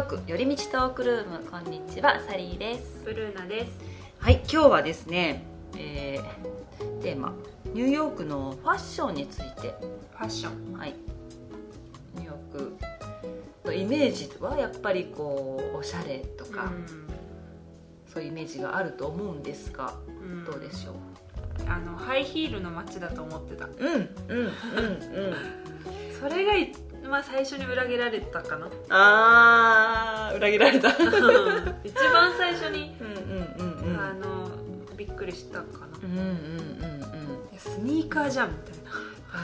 ーク寄り道トークルームこんにちはサリーです。ブルーナです。はい今日はですね、えー、テーマニューヨークのファッションについて。ファッション。はい。ニューヨークのイメージはやっぱりこうおしゃれとか、そういうイメージがあると思うんですが、うん。どうでしょう？あのハイヒールの街だと思ってた。うんうんうんうん。それがいまあ最初に裏切られたかな。あー裏切られた。うん。一番最初に、うんうんうんあのびっくりしたかな、うんうんうんうんスニーカーじゃんみたいな。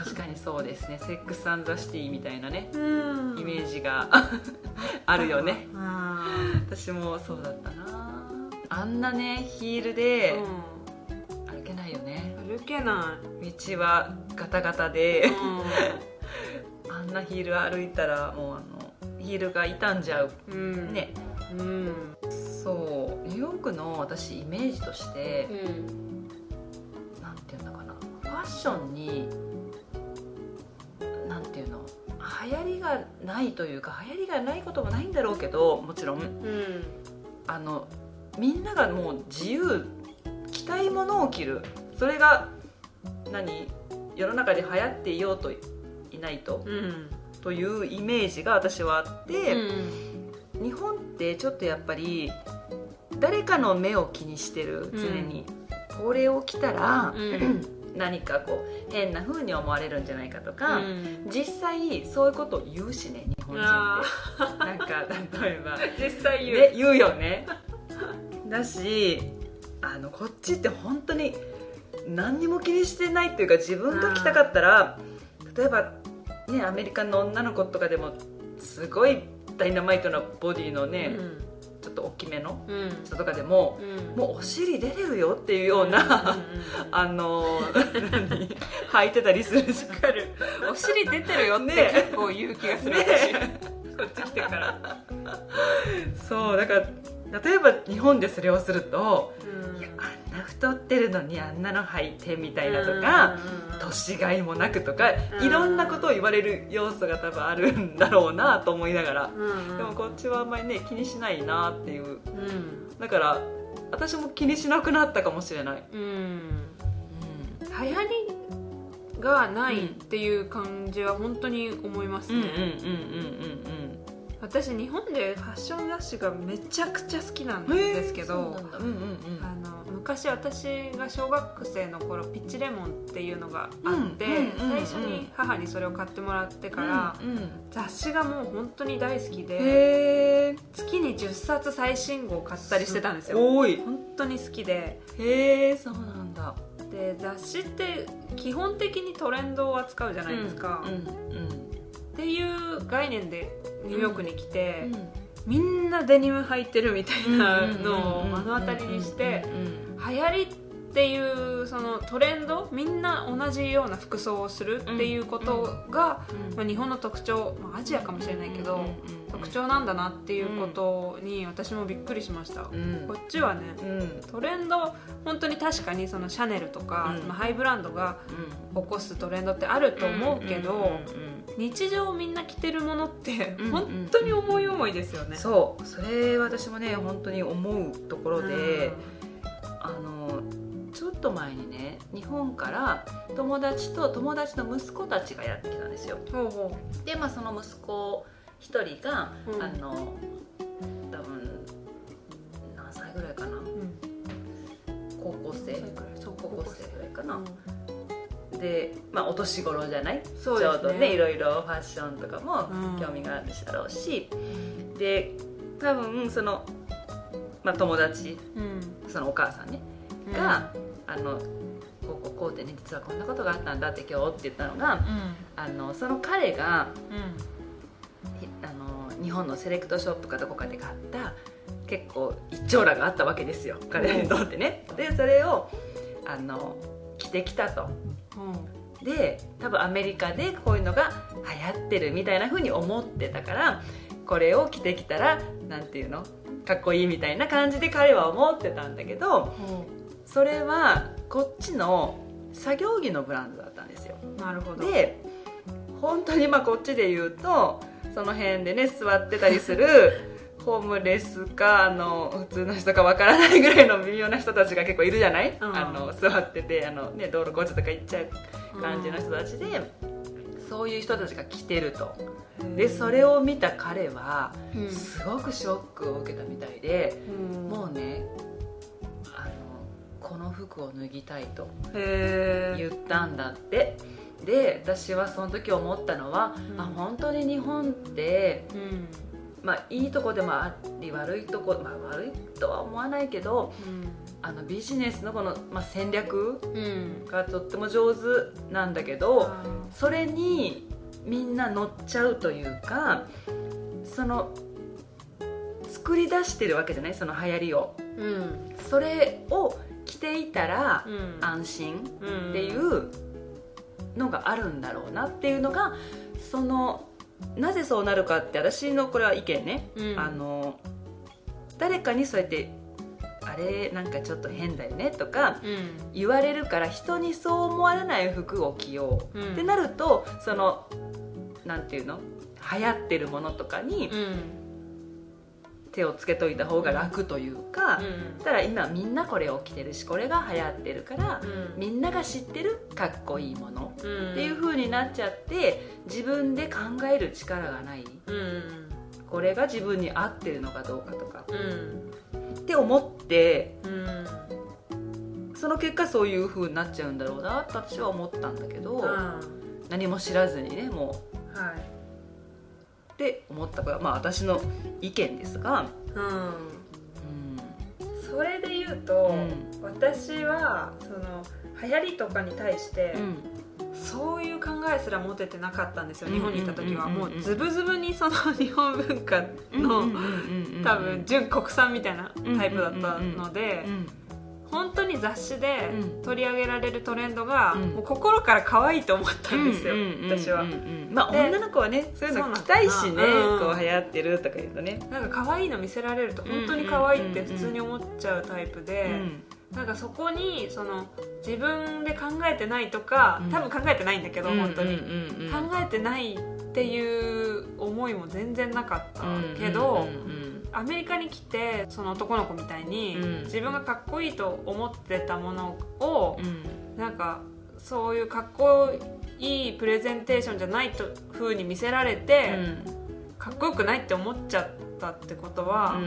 確かにそうですね。セックス・アンド・ザ・シティみたいなね。うん。イメージが あるよね。あ私もそうだったな。あんなねヒールでー歩けないよね。うん歩けない。道はガタガタでうあんなヒール歩いたらもうあのヒールが傷んじゃう。んうん。ね。うん。そうニューヨークの私イメージとしてうんなんていうのかな。ファッションになんていうの。流行りがないというか流行りがないこともないんだろうけどもちろん。うん。あのみんながもう自由着たいものを着る。それが何？世の中で流行っていようといないと。うん。というイメージが私はあって、うん。日本ってちょっとやっぱり誰かの目を気にしてる常に、これを着たら、うん。何かこう変な風に思われるんじゃないかとか、うん。実際そういうことを言うしね日本人あって。なんか例えば。実際言う、ね、言うよね。だしあのこっちって本当に何にも気にしてないっていうか自分が着たかったら例えばねアメリカの女の子とかでもすごいダイナマイトなボディのね、ちょっと大きめのうん。人とかでも、うん。もうお尻出てるよっていうような、うんうんうん あの何履いてたりするじゃんわかる。お尻出てるよってね。結構言う気がする、ね。私。こっち来てから、そうだから例えば日本でそれをするとうん。いやあんな太ってるのにあんなの履いてみたいなとか、年がいもなくとかうん。いろんなことを言われる要素が多分あるんだろうなと思いながら、うんうん。でもこっちはあんまりね気にしないなっていう。うん。だから私も気にしなくなったかもしれない、うん。流行りがないっていう感じは本当に思いますうん、うんうんうんね、うん私日本でファッション雑誌がめちゃくちゃ好きなんですけど、そうなんだ。うんうんうん。あの昔私が小学生の頃ピッチレモンっていうのがあって、うんうんうんうん最初に母にそれを買ってもらってから、うんうん雑誌がもう本当に大好きで月に10冊最新号買ったりしてたんですよ。多い。本当に好きで。へえそうなんだ。で雑誌って基本的にトレンドを扱うじゃないですか、うんうん。っていう概念でニューヨークに来て、うん。みんなデニム履いてるみたいなのを目の当たりにしてうん流行りっていうそのトレンドみんな同じような服装をするっていうことが、まあ、日本の特徴、まあ、アジアかもしれないけど、特徴なんだなっていうことに私もびっくりしました、うん。こっちはねうん。トレンド本当に確かにそのシャネルとか、うん。そのハイブランドがうん。起こすトレンドってあると思うけど、んんうん日常みんな着てるものってうん本当に思い思いですよね。そう。それ私もね本当に思うところで、あのちょっと前にね日本から友達と友達の息子たちがやってきたんですよ。うんほう。ほでまあその息子一人が、うん。あの多分何歳ぐらいかな。う、うん。高校生。そう高校生ぐらいかな、うん。でまあお年頃じゃない？ね。ちょうどねいろいろファッションとかもうん。興味があるだろうし、で多分その、まあ、友達うん。そのお母さんねうん。が、あのこうこうこうでね実はこんなことがあったんだって今日って言ったのがうん。あのその彼がうん。ひあの日本のセレクトショップかどこかで買った結構一丁羅があったわけですよ。彼にとってね。でそれをあの着てきたと。で多分アメリカでこういうのが流行ってるみたいな風に思ってたからこれを着てきたらなんていうのかっこいいみたいな感じで彼は思ってたんだけどそれはこっちの作業着のブランドだったんですよ。なるほど。で本当にまあこっちで言うとその辺でね座ってたりする ホームレスかあの普通の人かわからないぐらいの微妙な人たちが結構いるじゃない、うん。あの座っててあの、ね、道路交通とか行っちゃう感じの人たちで、そういう人たちが来てると。でそれを見た彼はうん。すごくショックを受けたみたいで、うん。もうねこの服を脱ぎたいと言ったんだって。で私はその時思ったのは、うん。あ本当に日本ってうん。まあ、いいとこでもあり悪いとこ、まあ、悪いとは思わないけどあのビジネスのこの、まあ、戦略うん。がとっても上手なんだけどあそれにみんな乗っちゃうというかその作り出してるわけじゃない？その流行りを。ーうん。それを着ていたらうん。安心うんっていうのがあるんだろうなっていうのがそのなぜそうなるかって私のこれは意見ね、うん。あの誰かにそうやってあれなんかちょっと変だよねとかうん。言われるから人にそう思われない服を着よう、うん。ってなるとそのなんていうの？流行ってるものとかにうん手をつけといた方が楽というか、うん。ただ今みんなこれを着てるしこれが流行ってるから、うん。みんなが知ってるかっこいいものうん。っていう風になっちゃって自分で考える力がない。うん。これが自分に合ってるのかどうかとか。うん。って思ってうん。その結果そういう風になっちゃうんだろうなと私は思ったんだけど、は何も知らずにねもう。いって思ったからまあ私の意見ですが、うん。うん。それで言うと、う私はその流行りとかに対して、うん。そういう考えすら持ててなかったんですよ、うん日本にいた時は、もうズブズブにその日本文化の、多分純国産みたいなタイプだったので、うん本当に雑誌でうん。取り上げられるトレンドが、うん。もう心から可愛いと思ったんですよ、うんうんうんうん私はうん。うんまあで女の子はねそういうの着たいしねうん。こう流行ってるとか言うとね。なんか可愛いの見せられると本当に可愛いって普通に思っちゃうタイプで、うんなんかそこにその自分で考えてないとかうん。多分考えてないんだけど、本当に、うんうんうん。考えてないっていう思いも全然なかったけど、うんうんうんアメリカに来てその男の子みたいに、うん。自分がかっこいいと思ってたものを、なんかそういうかっこいいプレゼンテーションじゃないと風に見せられて、かっこよくないって思っちゃったってことは、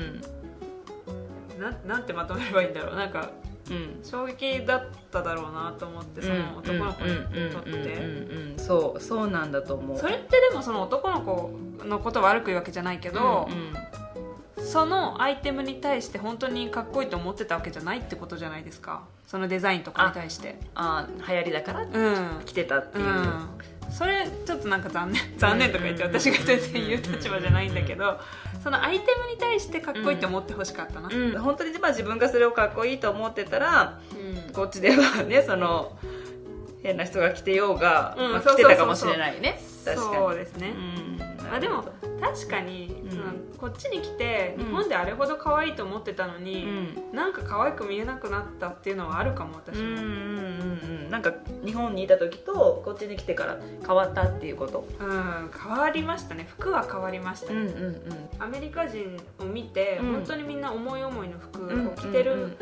ななんてまとめればいいんだろう。なんかうん。衝撃だっただろうなと思ってその男の子にとって。うん。うん。うん。うん。そうそうなん。だと思うそれってでもその男の子のことを悪く言うわけじゃないけど、うんそのアイテムに対して本当にかっこいいと思ってたわけじゃないってことじゃないですか。そのデザインとかに対して。あ流行りだからうん。着てたっていう、うん。それちょっとなんか残念。残念とか言ってうん。私が全然言う立場じゃないんだけどそのアイテムに対してかっこいいって思ってほしかったな、うん。本当にまあ自分がそれをかっこいいと思ってたらうん。こっちではねその変な人が着てようが、うん。まあ、着てたかもしれないね。確かに。そうですね、うんあでも確かに、うん。そのこっちに来てうん。日本であれほど可愛いと思ってたのうに、ん。なんか可愛く見えなくなったっていうのはあるかも私も、うんうんうんうん。なんか日本にいた時とこっちに来てから変わったっていうこと。うん、変わりましたね。服は変わりましたね、うんうんアメリカ人を見て、うん。本当にみんな思い思いの服うん。を着てる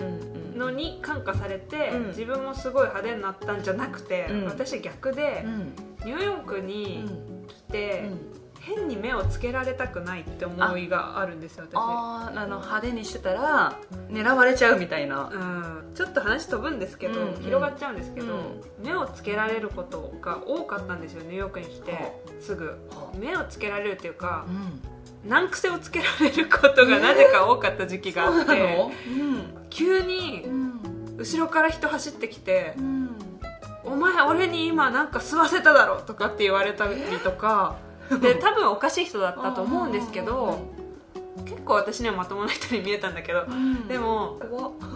のに感化されて、うん。自分もすごい派手になったんじゃなくて、うん。私逆でう、ん。ニューヨークうにん来て、うん変に目をつけられたくないって思いがあるんですよ私。あーあの派手にしてたら狙われちゃうみたいな。うん、ちょっと話飛ぶんですけど、うん広がっちゃうんですけど、うん。目をつけられることが多かったんですよニューヨークに来て、はすぐ。は目をつけられるっていうかうん。難癖をつけられることがなぜか多かった時期があって、の？急にうん。後ろから人走ってきてうん「お前俺に今なんか吸わせただろ」とかって言われたりとか で多分おかしい人だったと思うんですけど結構私にはまともな人に見えたんだけどうん。でも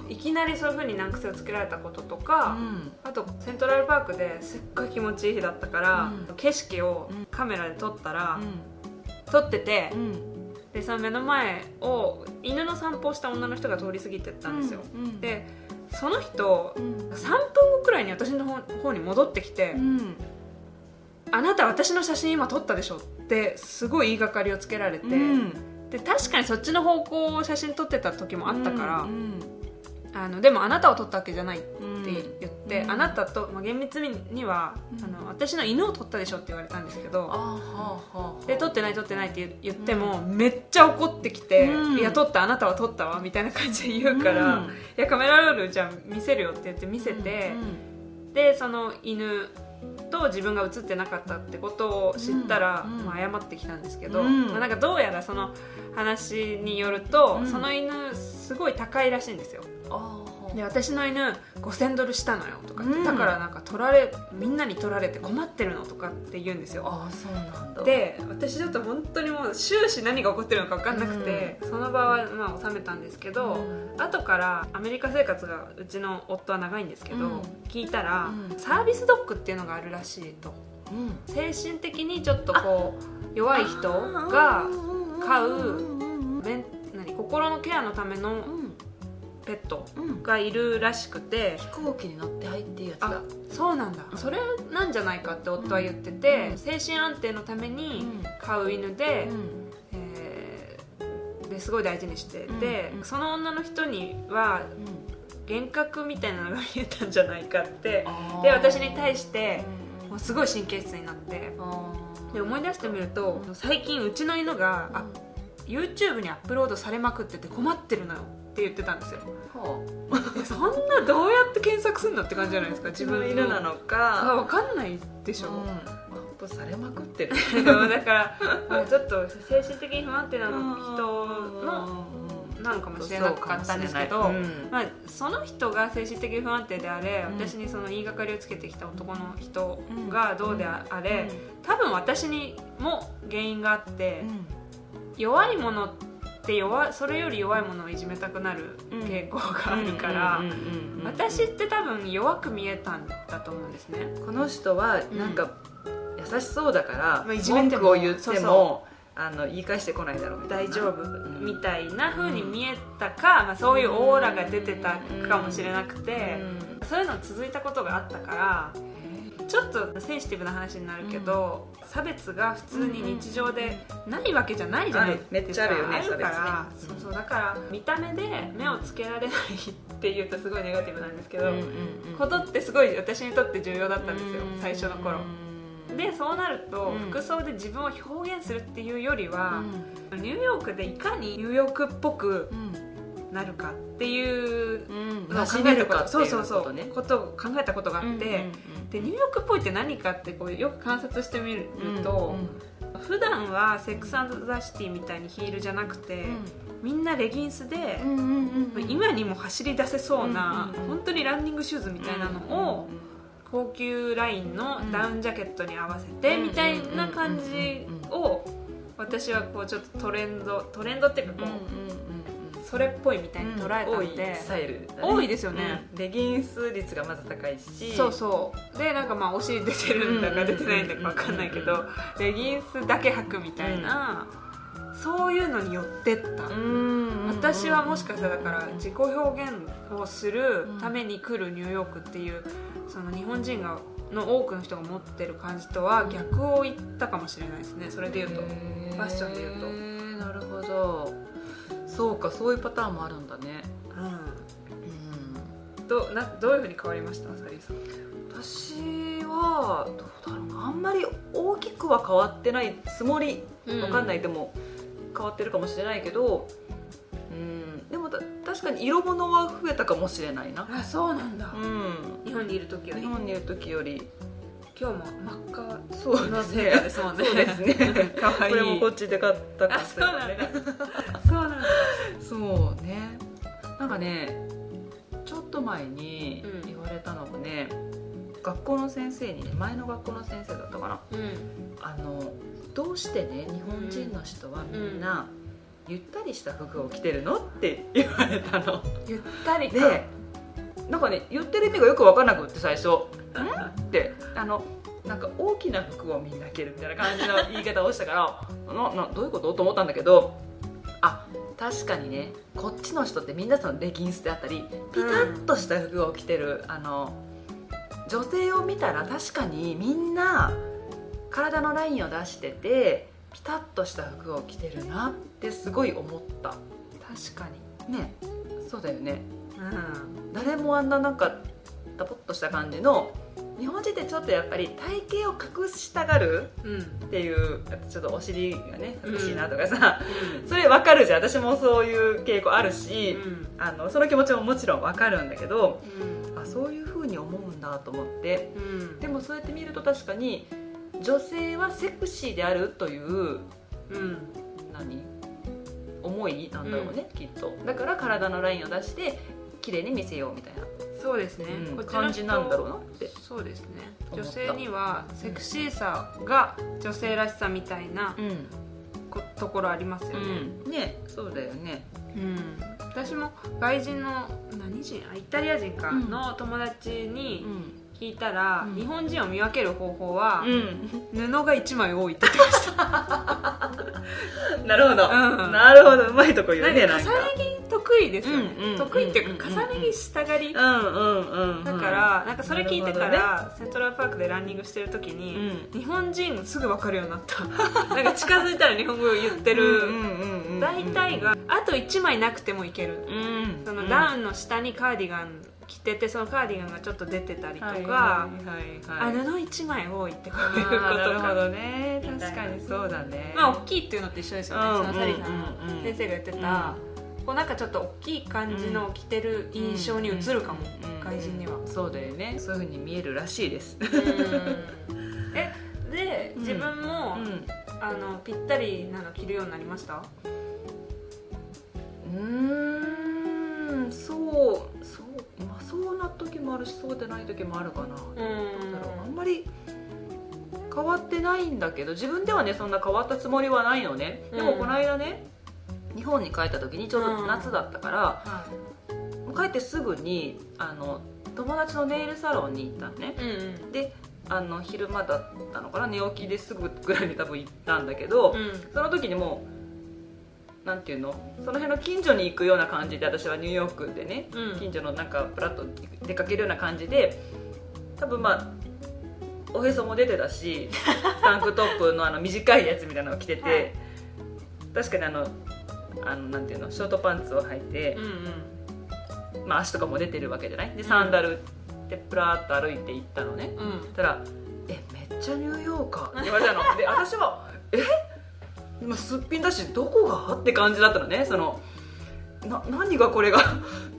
いきなりそういう風に難癖をつけられたこととうか、ん。あとセントラルパークですっごい気持ちいい日だったから、うん。景色をうん。カメラで撮ったら、う撮ってて、ん。でその目の前を犬の散歩をした女の人が通り過ぎてったんですよ、うん。でその人うん。3分後くらいに私の方方に戻ってきて、うんあなた私の写真今撮ったでしょってすごい言いがかりをつけられて、うん。で確かにそっちの方向を写真撮ってた時もあったから、うんあのでもあなたを撮ったわけじゃないってうん言って、うん。あなたと、まあ、厳密には、うん。あの私の犬を撮ったでしょって言われたんですけどで撮ってない撮ってないって言言っても、めっちゃ怒ってきて「うん。いや撮ったあなたは撮ったわ」みたいな感じで言うから「うん。いやカメラロールじゃあ見せるよ」って言って見せて、でその犬と自分が映ってなかったってことを知ったら、うんうん。まあ、謝ってきたんですけど、うん。まあ、なんかどうやらその話によると、うん。その犬すごい高いらしいんですよで私の犬5000ドルしたのよとかって、うん。だからなんか取られみんなに取られて困ってるのとかって言うんですよ。あーそうなんだ。で私ちょっと本当にもう終始何が起こってるのか分かんなくて、その場はまあ収めたんですけど、うん。後からアメリカ生活がうちの夫は長いんですけど、うん。聞いたら、うん。サービスドッグっていうのがあるらしいと。うん。精神的にちょっとこう弱い人が飼うメン何心のケアのためのうんペットうん。がいるらしくて。飛行機に乗って入っていいやつあだそうなんだ。それなんじゃないかって夫は言ってて、うん。精神安定のためにうん。飼う犬で、うん。えーですごい大事にしてて、うんうん。その女の人には幻覚みたいなのが見えたんじゃないかってで私に対してもうすごい神経質になってで思い出してみると最近うちの犬があ YouTube にアップロードされまくってて困ってるのよって言ってたんですよ。え そんなどうやって検索するのって感じじゃないですか自分の。犬なのあか分かんないでしょ、アップされまくってる。だからもうちょっと精神的に不安定な人のなのかもしれなかったんですけど、まあ、その人が精神的に不安定であれ、うん私にその言いがかりをつけてきた男の人がどうであれ、多分私にも原因があって、弱いものって弱それより弱いものをいじめたくなる傾向があるから、私って多分弱く見えたんだと思うんですね。この人はなんか優しそうだからまあいじめ文句を言ってもあの言い返してこないだろう大丈夫みたいな風に見えたか、まあ、そういうオーラが出てたかもしれなくて、そういうの続いたことがあったからちょっとセンシティブな話になるけど、差別が普通に日常でないわけじゃないじゃないですか、めっちゃあるよねるから、ねそうそうだから見た目で目をつけられないっていうとすごいネガティブなんですけど、ことってすごい私にとって重要だったんですよ、最初の頃。でそうなると、うん。服装で自分を表現するっていうよりは、ニューヨークでいかにニューヨークっぽくなるかっていうのを考えたことそうそうそうことを考えたことがあって、でニューヨークっぽいって何かってこうよく観察してみると、普段はセックスザシティみたいにヒールじゃなくて、みんなレギンスで、今にも走り出せそうな、うんうんうん本当にランニングシューズみたいなのを、高級ラインのダウンジャケットに合わせてみたいな感じを私はこうちょっとトレンドトレンドっていうかこうそれっぽいみたいに捉えたんでスタイルだね。多いですよね。うん。レギンス率がまず高いし。そうそう。でなんかまあお尻出てるんだか出てないんだか分かんないけどレギンスだけ履くみたいなそういうのに寄ってった。私はもしかしたらだから自己表現をするために来るニューヨークっていうその日本人がの多くの人が持ってる感じとは逆を言ったかもしれないですね。それで言うと。フファッションで言うとと。なるほどそうかそういうパターンもあるんだね。うん。どなどういうふうに変わりました？サリーさん。私はどうだろうな。あんまり大きくは変わってないつもり。わかんない、でも変わってるかもしれないけど。うん。でもた確かに色物は増えたかもしれないな。あそうなんだ。うん。日本にいる時より。日本にいる時より。今日も真っ赤。そうのですね。そうですね。これもこっちで買ったあそうなんだそうなんだそうね。なんかねちょっと前にうん。言われたのがね、学校の先生にね前の学校の先生だったかな。うん。あのどうしてね日本人の人はみんな、ゆったりした服を着てるのって言われたの。ゆったりか。でなんかね言ってる意味がよく分からなくって最初「ん?」ってあのなんか大きな服をみんな着るみたいな感じの言い方をしたから ななどういうこと？と思ったんだけどあ確かにねこっちの人ってみんなそのレギンスであったりピタッとした服を着てる、あの女性を見たら確かにみんな体のラインを出しててピタッとした服を着てるなってすごい思った。確かに。ね。そうだよね、うん、誰もあんななんかダポッとした感じの日本人ってちょっとやっぱり体型を隠したがるっていう、ちょっとお尻がね美しいなとかさ、うん、それ分かるじゃん。私もそういう傾向あるし、うん、あのその気持ちももちろん分かるんだけど、うん、あそういうふうに思うんだと思って、でもそうやって見ると確かに女性はセクシーであるという、何？思いなんだろうね、きっと。だから体のラインを出して綺麗に見せようみたいなそうですね、うん、こ感じなんだろうなって。そうですね。女性にはセクシーさが女性らしさみたいな、うん、ところありますよね、うん、ねそうだよね。うん。私も外人の何人？イタリア人か。の友達に聞いたら、日本人を見分ける方法は、布が1枚多いって言ってました。なるほど、なるほど。うまいとこ言うねなんか。重ね着得意ですよね、得意っていうか重ね着したがり、だからなんかそれ聞いてから、セントラルパークでランニングしてる時に、日本人すぐ分かるようになった。なんか近づいたら日本語を言ってる。大体があと1枚なくてもいける、そのダウンの下にカーディガン着ててそのカーディガンがちょっと出てたりとか、はいはいはい、あ布1枚多いってこういうことか。なるほどね。確かにそうだね。まあ大きいっていうのと一緒ですよね、そのサリーさんの先生が言ってた、こうなんかちょっと大きい感じの着てる印象に映るかも、外人には、そうだよね。そういうふうに見えるらしいです。えで自分も、あのぴったりなの着るようになりました？うん。そうそうまあそうな時もあるしそうでない時もあるかな。うん。だろう。あんまり変わってないんだけど自分ではねそんな変わったつもりはないのね。でもこの間ね、日本に帰った時にちょうど夏だったから、うん、帰ってすぐにあの友達のネイルサロンに行ったのね、うんうん、であの昼間だったのかな寝起きですぐぐらいに多分行ったんだけど、うん、その時にもうなんていうのその辺の近所に行くような感じで私はニューヨークでね、うん、近所のなんかプラッと出かけるような感じで多分まあおへそも出てたし タンクトップのあの短いやつみたいなのを着てて、はい、確かにあのあのなんていうのショートパンツを履いて、うんうん、まあ、足とかも出てるわけじゃない？でサンダルでプラーっと歩いて行ったのね、うん、たら「えめっちゃニューヨーカー」って言われたの。で私は「え？今すっぴんだしどこが?」って感じだったのね。そのな何がこれが？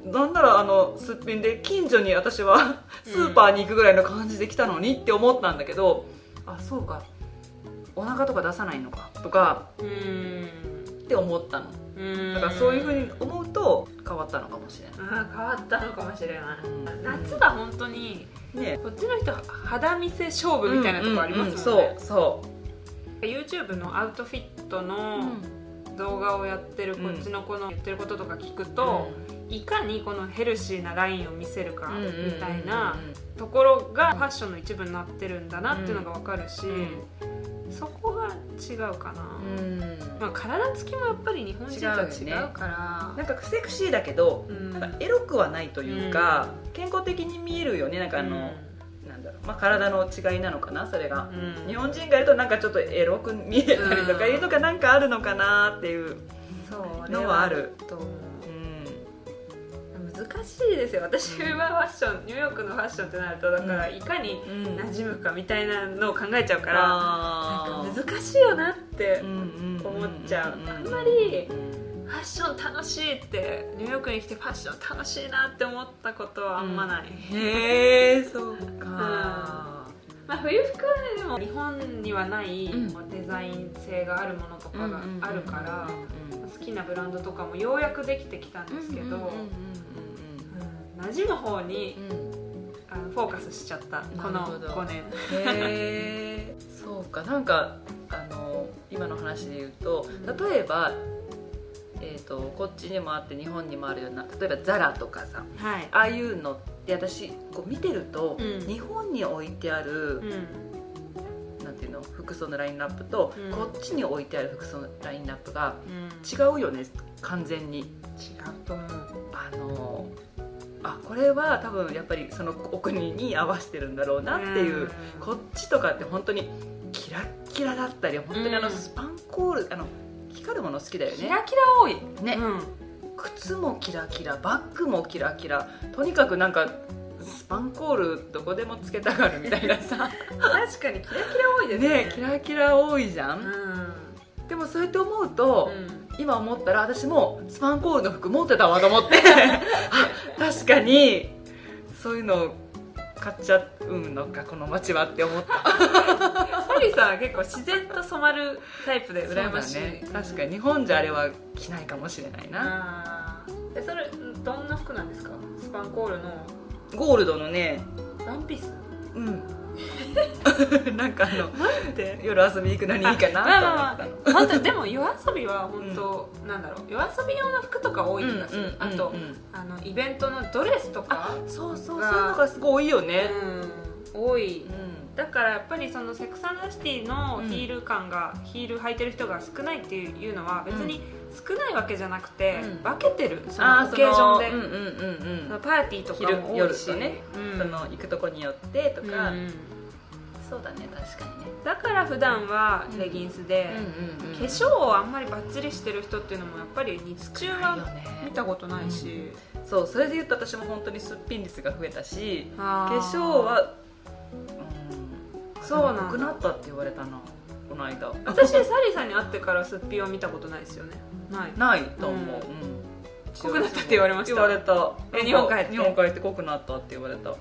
なんならあのすっぴんで近所に私はスーパーに行くぐらいの感じで来たのにって思ったんだけど、うん、あそうか。お腹とか出さないのかとかって思ったのだからそういうふうに思うと変わったのかもしれない。あ変わったのかもしれない、夏は本当にね。こっちの人肌見せ勝負みたいなとこありますもんね、そうそう。YouTube のアウトフィットの動画をやってるこっちの子の言ってることとか聞くと、いかにこのヘルシーなラインを見せるかみたいなところがファッションの一部になってるんだなっていうのが分かるし、そこが違うかな、うん。まあ、体つきもやっぱり日本人とは違うから、ね、なんかセクシーだけど、うん、なんかエロくはないというか、うん、健康的に見えるよね。なんかあの、うん、なんだろう、まあ、体の違いなのかなそれが、日本人がいるとなんかちょっとエロく見えたりとかいうのがなんかあるのかなっていうのはある。と思う。難しいですよ。私はファッションニューヨークのファッションってなるとだからいかに馴染むかみたいなのを考えちゃうから、なんか難しいよなって思っちゃうあんまりファッション楽しいってニューヨークに来てファッション楽しいなって思ったことはあんまない、うん、へえそうか、まあ、冬服はねでも日本にはないデザイン性があるものとかがあるから好きなブランドとかもようやくできてきたんですけど馴染む方に、あのフォーカスしちゃったこの5年。へえ そうか。なんかあの今の話で言うと例えばえーと、こっちにもあって日本にもあるような例えばザラとかさ、はい、ああいうのって私こう見てると、うん、日本に置いてある、うん、なんていうの服装のラインナップと、うん、こっちに置いてある服装のラインナップが違うよね完全に。違うと思う。あのあこれは多分やっぱりそのお国に合わせてるんだろうなっていうこっちとかって本当にキラッキラだったり本当にあのうん。スパンコールあの光るもの好きだよね。キラキラ多い。ね。うん。靴もキラキラバッグもキラキラ。とにかくなんかスパンコールどこでもつけたがるみたいなさ。確かにキラキラ多いですね。ねキラキラ多いじゃん、うん。でもそうやって思うと、うん今思ったら私もスパンコールの服持ってたわと思って。あ確かに。そういうの買っちゃうんのかこの街はって思った。サリーさんは結構自然と染まるタイプで羨ましい、ね。確かに日本じゃあれは着ないかもしれないな、えそれどんな服なんですか？スパンコールの。ゴールドのね。ワンピース？うん なんかあので夜遊び行くのにいいかまあまなあと思ったの。まあ本当にでも夜遊びは本当、なんだろう夜遊び用の服とか多い気がする、あと、うんあのイベントのドレスとかそうそうそういうがのがすごい多いよね、うん。多い。うん。だからやっぱりそのセクサンダシティのヒール感が、ヒール履いてる人が少ないっていうのは別に少ないわけじゃなくて、うん。分けてるそのオケージョンで、うんうんうんパーティーとか昼も多いし夜とね、うん。その行くとこによってとか、うんそうだね確かにね。だから普段はレギンスで、うんうんうん化粧をあんまりバッチリしてる人っていうのもやっぱり日中はね。見たことないし、そうそれで言うと私も本当にすっぴん率が増えたしあ化粧は、うん、そうなくなったって言われたなこの間。私サリーさんに会ってからすっぴんを見たことないですよね。ない。ないと思う、うん。うん。濃くなったって言われました言われた。え日本帰って日本帰って濃くなったって言われた。で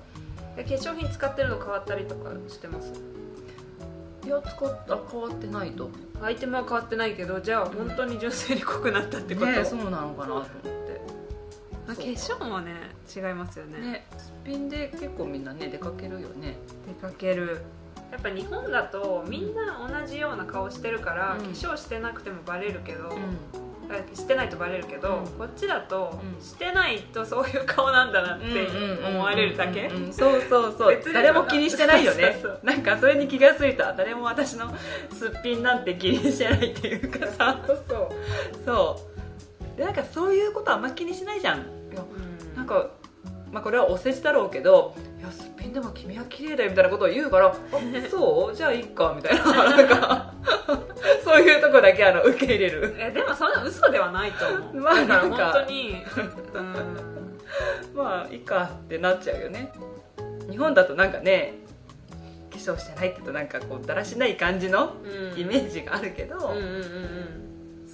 化粧品使ってるの変わったりとかしてます？いや使った変わってないとアイテムは変わってないけどじゃあ本当に純粋に濃くなったってこと、ねえそうなのかなと思って。まあ化粧もね違いますよね。ねすっぴんで結構みんなね出かけるよね。出かける。やっぱ日本だとみんな同じような顔してるから、うん。化粧してなくてもバレるけど、うあしてないとバレるけど、うん。こっちだと、うん。してないとそういう顔なんだなって思われるだけ。そうそうそう。誰も気にしてないよね。そなんかそれに気がついた。誰も私のすっぴんなんて気にしてないっていうかさ。そうそう、そう。でなんかそういうことあんま気にしないじゃん。うん。なんか、まあ、これはお世辞だろうけど「いやすっぴんでも君は綺麗だよ」みたいなことを言うから「あ そう？じゃあいいか」みたいな なんかそういうとこだけあの受け入れる。えでもそんな嘘ではないと思う、まあだか。ら本当に、うん、まあいいかってなっちゃうよね。日本だとなんかね化粧してないって言うとなんかこうだらしない感じのうん。イメージがあるけど、うんうんうん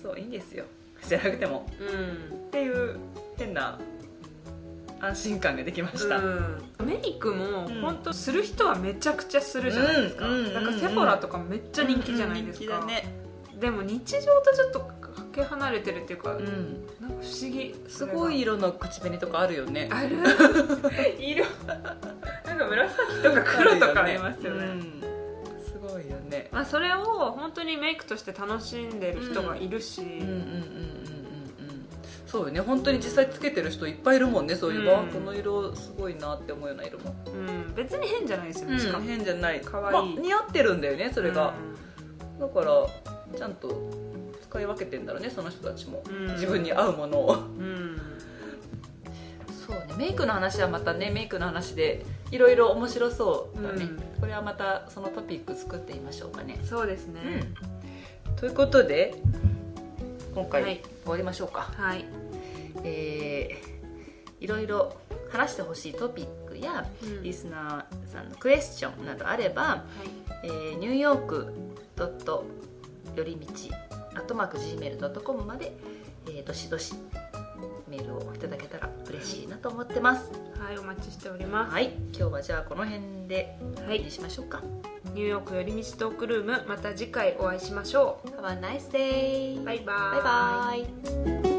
そういいんですよ。してなくても。うんうん。っていう変な安心感ができました、うん。メイクもうん。本当する人はめちゃくちゃするじゃないですか、うんうんなん。かセフォラとかめっちゃ人気じゃないですか、ねでも日常とちょっとかけ離れてるっていうか、うん。なんか不思議。すごい色の口紅とかあるよね。ある。色。なんか紫とか黒とかありますよね。うん。すごいよね。まあ、それを本当にメイクとして楽しんでる人がいるし、うんうんうんそうよね。本当に実際つけてる人いっぱいいるもんね。そういうの、うん。この色すごいなって思うような色も。うん、別に変じゃないですよね、しかも。変じゃない。かわい。いまあ似合ってるんだよねそれが、うだからちゃんと使い分けてんだろうねその人たちも、ん。自分に合うものを。うん。そうね。メイクの話はまたねメイクの話でいろいろ面白そうだね、うん。これはまたそのトピック作ってみましょうかね、そうですね、ということで今回はい。終わりましょうか、はい、えーいろいろ話してほしいトピックやうん。リスナーさんのクエスチョンなどあれば、はい。えーニューヨークドットよりみちアットマーク Gmail.com まで、えーどしどしメールをいただけたら嬉しいなと思ってますはい、お待ちしております、はい今日はじゃあこの辺ではい。にしましょうか、ニューヨーク寄り道トークルームまた次回お会いしましょ Have a nice day うバイバーバイバイ